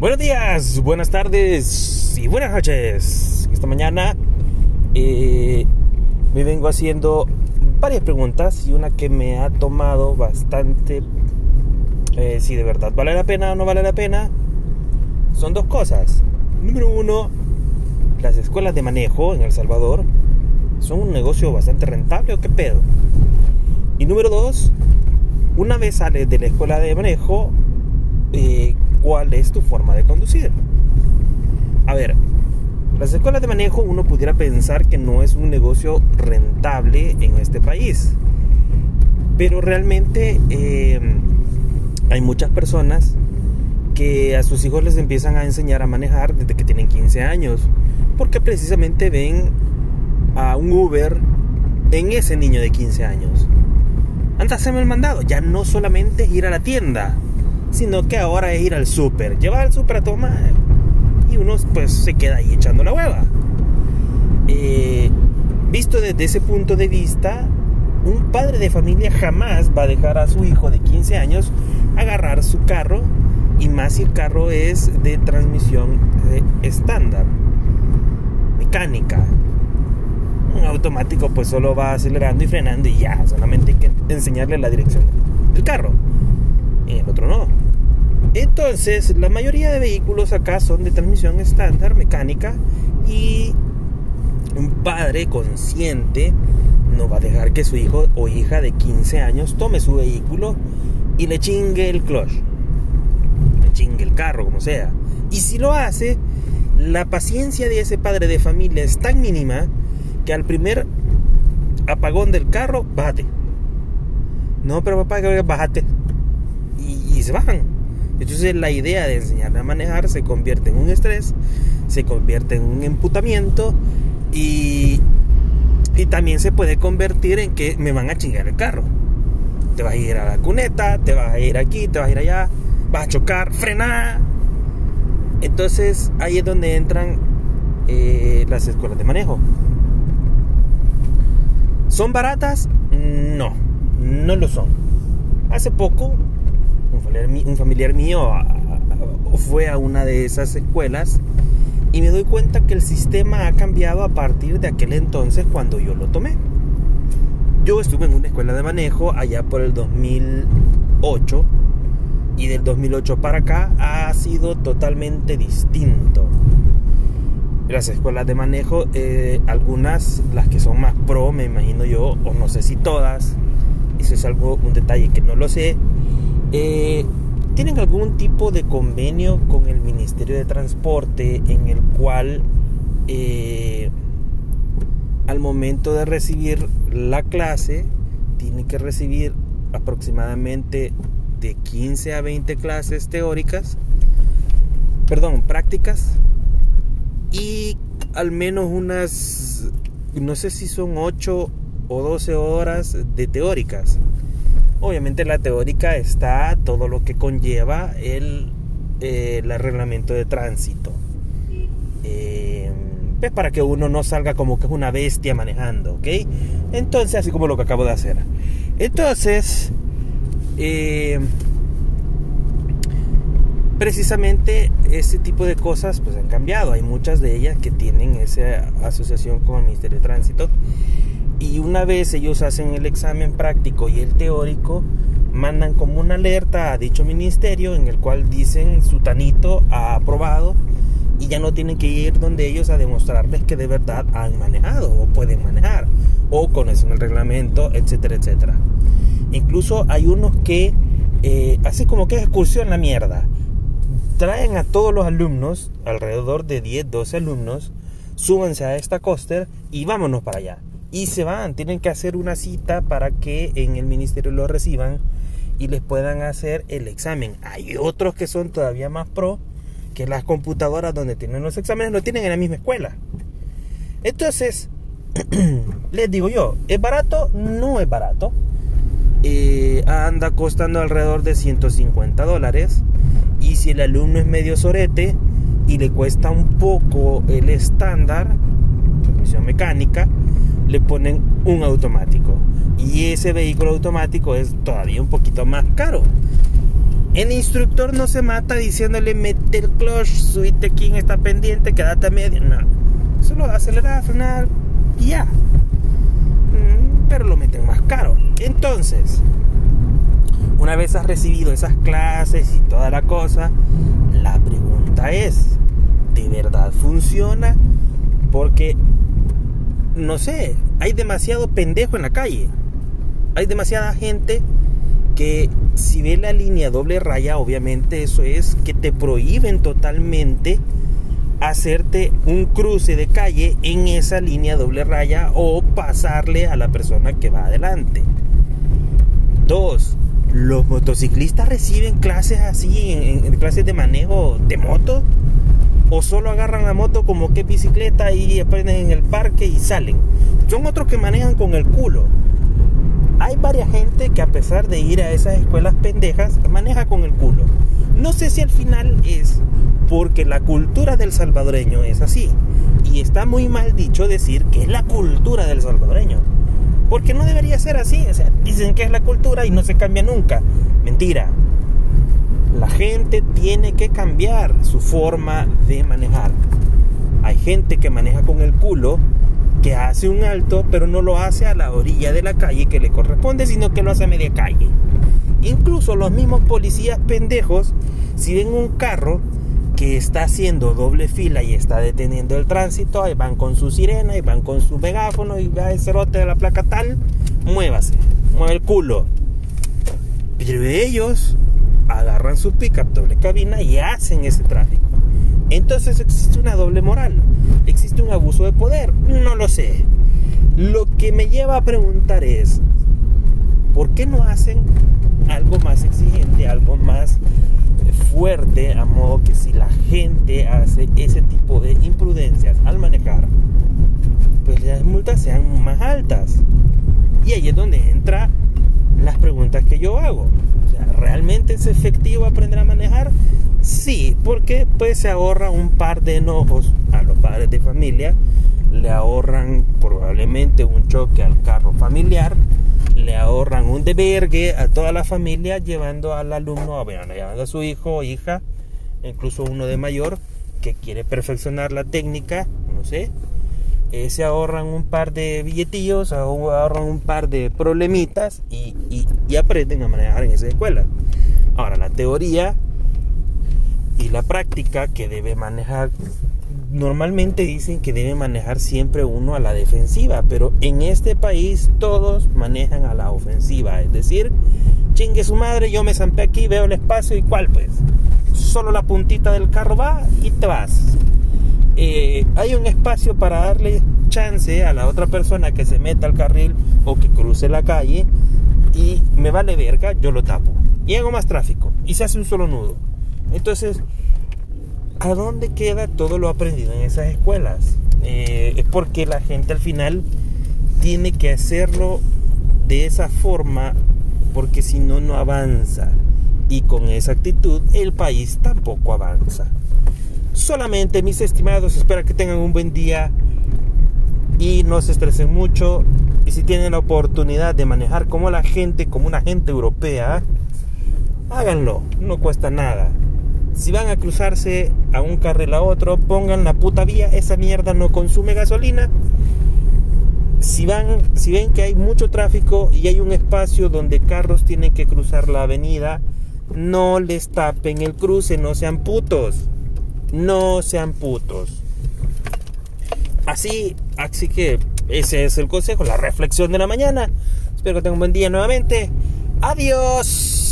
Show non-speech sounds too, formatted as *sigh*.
Buenos días, buenas tardes y buenas noches. Esta mañana eh, me vengo haciendo varias preguntas y una que me ha tomado bastante eh, si de verdad vale la pena o no vale la pena son dos cosas. Número uno, las escuelas de manejo en El Salvador son un negocio bastante rentable o qué pedo. Y número dos, una vez sales de la escuela de manejo, eh, ¿cuál es tu forma de conducir? A ver, las escuelas de manejo uno pudiera pensar que no es un negocio rentable en este país. Pero realmente eh, hay muchas personas que a sus hijos les empiezan a enseñar a manejar desde que tienen 15 años. Porque precisamente ven a un Uber en ese niño de 15 años. Anda, el mandado. Ya no solamente ir a la tienda, sino que ahora es ir al súper. Llevar al súper a tomar. Y uno pues se queda ahí echando la hueva. Eh, visto desde ese punto de vista, un padre de familia jamás va a dejar a su hijo de 15 años agarrar su carro y más si el carro es de transmisión eh, estándar, mecánica. Un automático pues solo va acelerando y frenando y ya, solamente hay que enseñarle la dirección del carro. El otro no. Entonces, la mayoría de vehículos acá son de transmisión estándar, mecánica, y un padre consciente no va a dejar que su hijo o hija de 15 años tome su vehículo y le chingue el clutch chingue el carro, como sea. Y si lo hace, la paciencia de ese padre de familia es tan mínima que al primer apagón del carro, bájate. No, pero papá, bájate. Se bajan. Entonces la idea de enseñarle a manejar se convierte en un estrés, se convierte en un emputamiento y, y también se puede convertir en que me van a chingar el carro. Te vas a ir a la cuneta, te vas a ir aquí, te vas a ir allá vas a chocar, frena. Entonces ahí es donde entran eh, las escuelas de manejo. ¿Son baratas? No, no lo son. Hace poco, un familiar, mío fue a una de esas escuelas y me doy cuenta que el sistema ha cambiado a partir de aquel entonces cuando yo lo tomé. Yo estuve en una escuela de manejo allá por el 2008 y del 2008 para acá ha sido totalmente distinto. Las escuelas de manejo, eh, algunas, las que son más pro, me imagino yo, o no sé si todas, eso es algo, un detalle que no lo sé, eh, tienen algún tipo de convenio con el Ministerio de Transporte en el cual eh, al momento de recibir la clase tiene que recibir aproximadamente de 15 a 20 clases teóricas, perdón, prácticas, y al menos unas, no sé si son 8 o 12 horas de teóricas. Obviamente la teórica está todo lo que conlleva el, eh, de tránsito. Eh, pues para que uno no salga como que es una bestia manejando, ¿ok? Entonces, así como lo que acabo de hacer. Entonces, eh, precisamente ese tipo de cosas pues han cambiado. Hay muchas de ellas que tienen esa asociación con el Ministerio de Tránsito. Y una vez ellos hacen el examen práctico y el teórico, mandan como una alerta a dicho ministerio en el cual dicen su tanito ha aprobado y ya no tienen que ir donde ellos a demostrarles que de verdad han manejado o pueden manejar o conocen el reglamento, etcétera, etcétera. Incluso hay unos que eh, hacen como que es excursión la mierda. Traen a todos los alumnos, alrededor de 10, 12 alumnos, súbanse a esta coaster y vámonos para allá. Y se van, tienen que hacer una cita para que en el ministerio lo reciban y les puedan hacer el examen. Hay otros que son todavía más pro, que las computadoras donde tienen los exámenes lo tienen en la misma escuela. Entonces, *clears throat* les digo yo, ¿es barato? No es barato. Eh, anda costando alrededor de 150 dólares. Y si el alumno es medio sorete y le cuesta un poco el estándar, transmisión mecánica, le ponen un automático. Y ese vehículo automático es todavía un poquito más caro. El instructor no se mata diciéndole mete el clutch, subite aquí en esta pendiente, quédate a media. No. Solo acelerar, frenar y ya. Mm, pero lo meten más caro. Entonces, una vez has recibido esas clases y toda la cosa, la pregunta es, ¿de verdad funciona? Porque, no sé, hay demasiado pendejo en la calle. Hay demasiada gente que si ve la línea doble raya, obviamente eso es que te prohíben totalmente hacerte un cruce de calle en esa línea doble raya o pasarle a la persona que va adelante. Dos, los motociclistas reciben clases así, en, clases de manejo de moto, o solo agarran la moto como que bicicleta y aprenden en el parque y salen. Son otros que manejan con el culo hay varias gente que a pesar de ir a esas escuelas pendejas, maneja con el culo. No sé si al final es porque la cultura del salvadoreño es así. Y está muy mal dicho decir que es la cultura del salvadoreño. Porque no debería ser así. O sea, dicen que es la cultura y no se cambia nunca. Mentira. La gente tiene que cambiar su forma de manejar. Hay gente que maneja con el culo que hace un alto, pero no lo hace a la orilla de la calle que le corresponde, sino que lo hace a media calle. Incluso los mismos policías pendejos, si ven un carro que está haciendo doble fila y está deteniendo el tránsito, ahí van con su sirena, y van con su megáfono y va el cerote de la placa tal, muévase, mueve el culo. Pero ellos agarran su pickup doble cabina y hacen ese tráfico. Entonces existe una doble moral, existe un abuso de poder, no lo sé. Lo que me lleva a preguntar es, ¿por qué no hacen algo más exigente, algo más fuerte, a modo que si la gente hace ese tipo de imprudencias al manejar, pues las multas sean más altas? Y ahí es donde entra las preguntas que yo hago. ¿Realmente es efectivo aprender a manejar? Sí, porque pues se ahorra un par de enojos a los padres de familia, le ahorran probablemente un choque al carro familiar, le ahorran un debergue a toda la familia llevando al alumno, bueno, llevando a su hijo o hija, incluso uno de mayor que quiere perfeccionar la técnica, no sé, eh, se ahorran un par de billetillos, ahorran un par de problemitas y, y aprenden a manejar en esa escuela. Ahora, la teoría y la práctica que debe manejar normalmente dicen que debe manejar siempre uno a la defensiva, pero en este país todos manejan a la ofensiva, es decir, chingue su madre, yo me zampé aquí, veo el espacio y cuál pues, solo la puntita del carro va y te vas. Eh, hay un espacio para darle chance a la otra persona que se meta al carril o que cruce la calle y me vale verga, yo lo tapo. Y hago más tráfico y se hace un solo nudo. Entonces, ¿a dónde queda todo lo aprendido en esas escuelas? Eh, es porque la gente al final tiene que hacerlo de esa forma porque si no, no avanza. Y con esa actitud el país tampoco avanza. Solamente mis estimados, espero que tengan un buen día y no se estresen mucho. Y si tienen la oportunidad de manejar como la gente, como una gente europea, háganlo, no cuesta nada. Si van a cruzarse a un carril a otro, pongan la puta vía, esa mierda no consume gasolina. Si van, si ven que hay mucho tráfico y hay un espacio donde carros tienen que cruzar la avenida, no les tapen el cruce, no sean putos. No sean putos. Así, así que ese es el consejo, la reflexión de la mañana. Espero que tengan un buen día nuevamente. Adiós.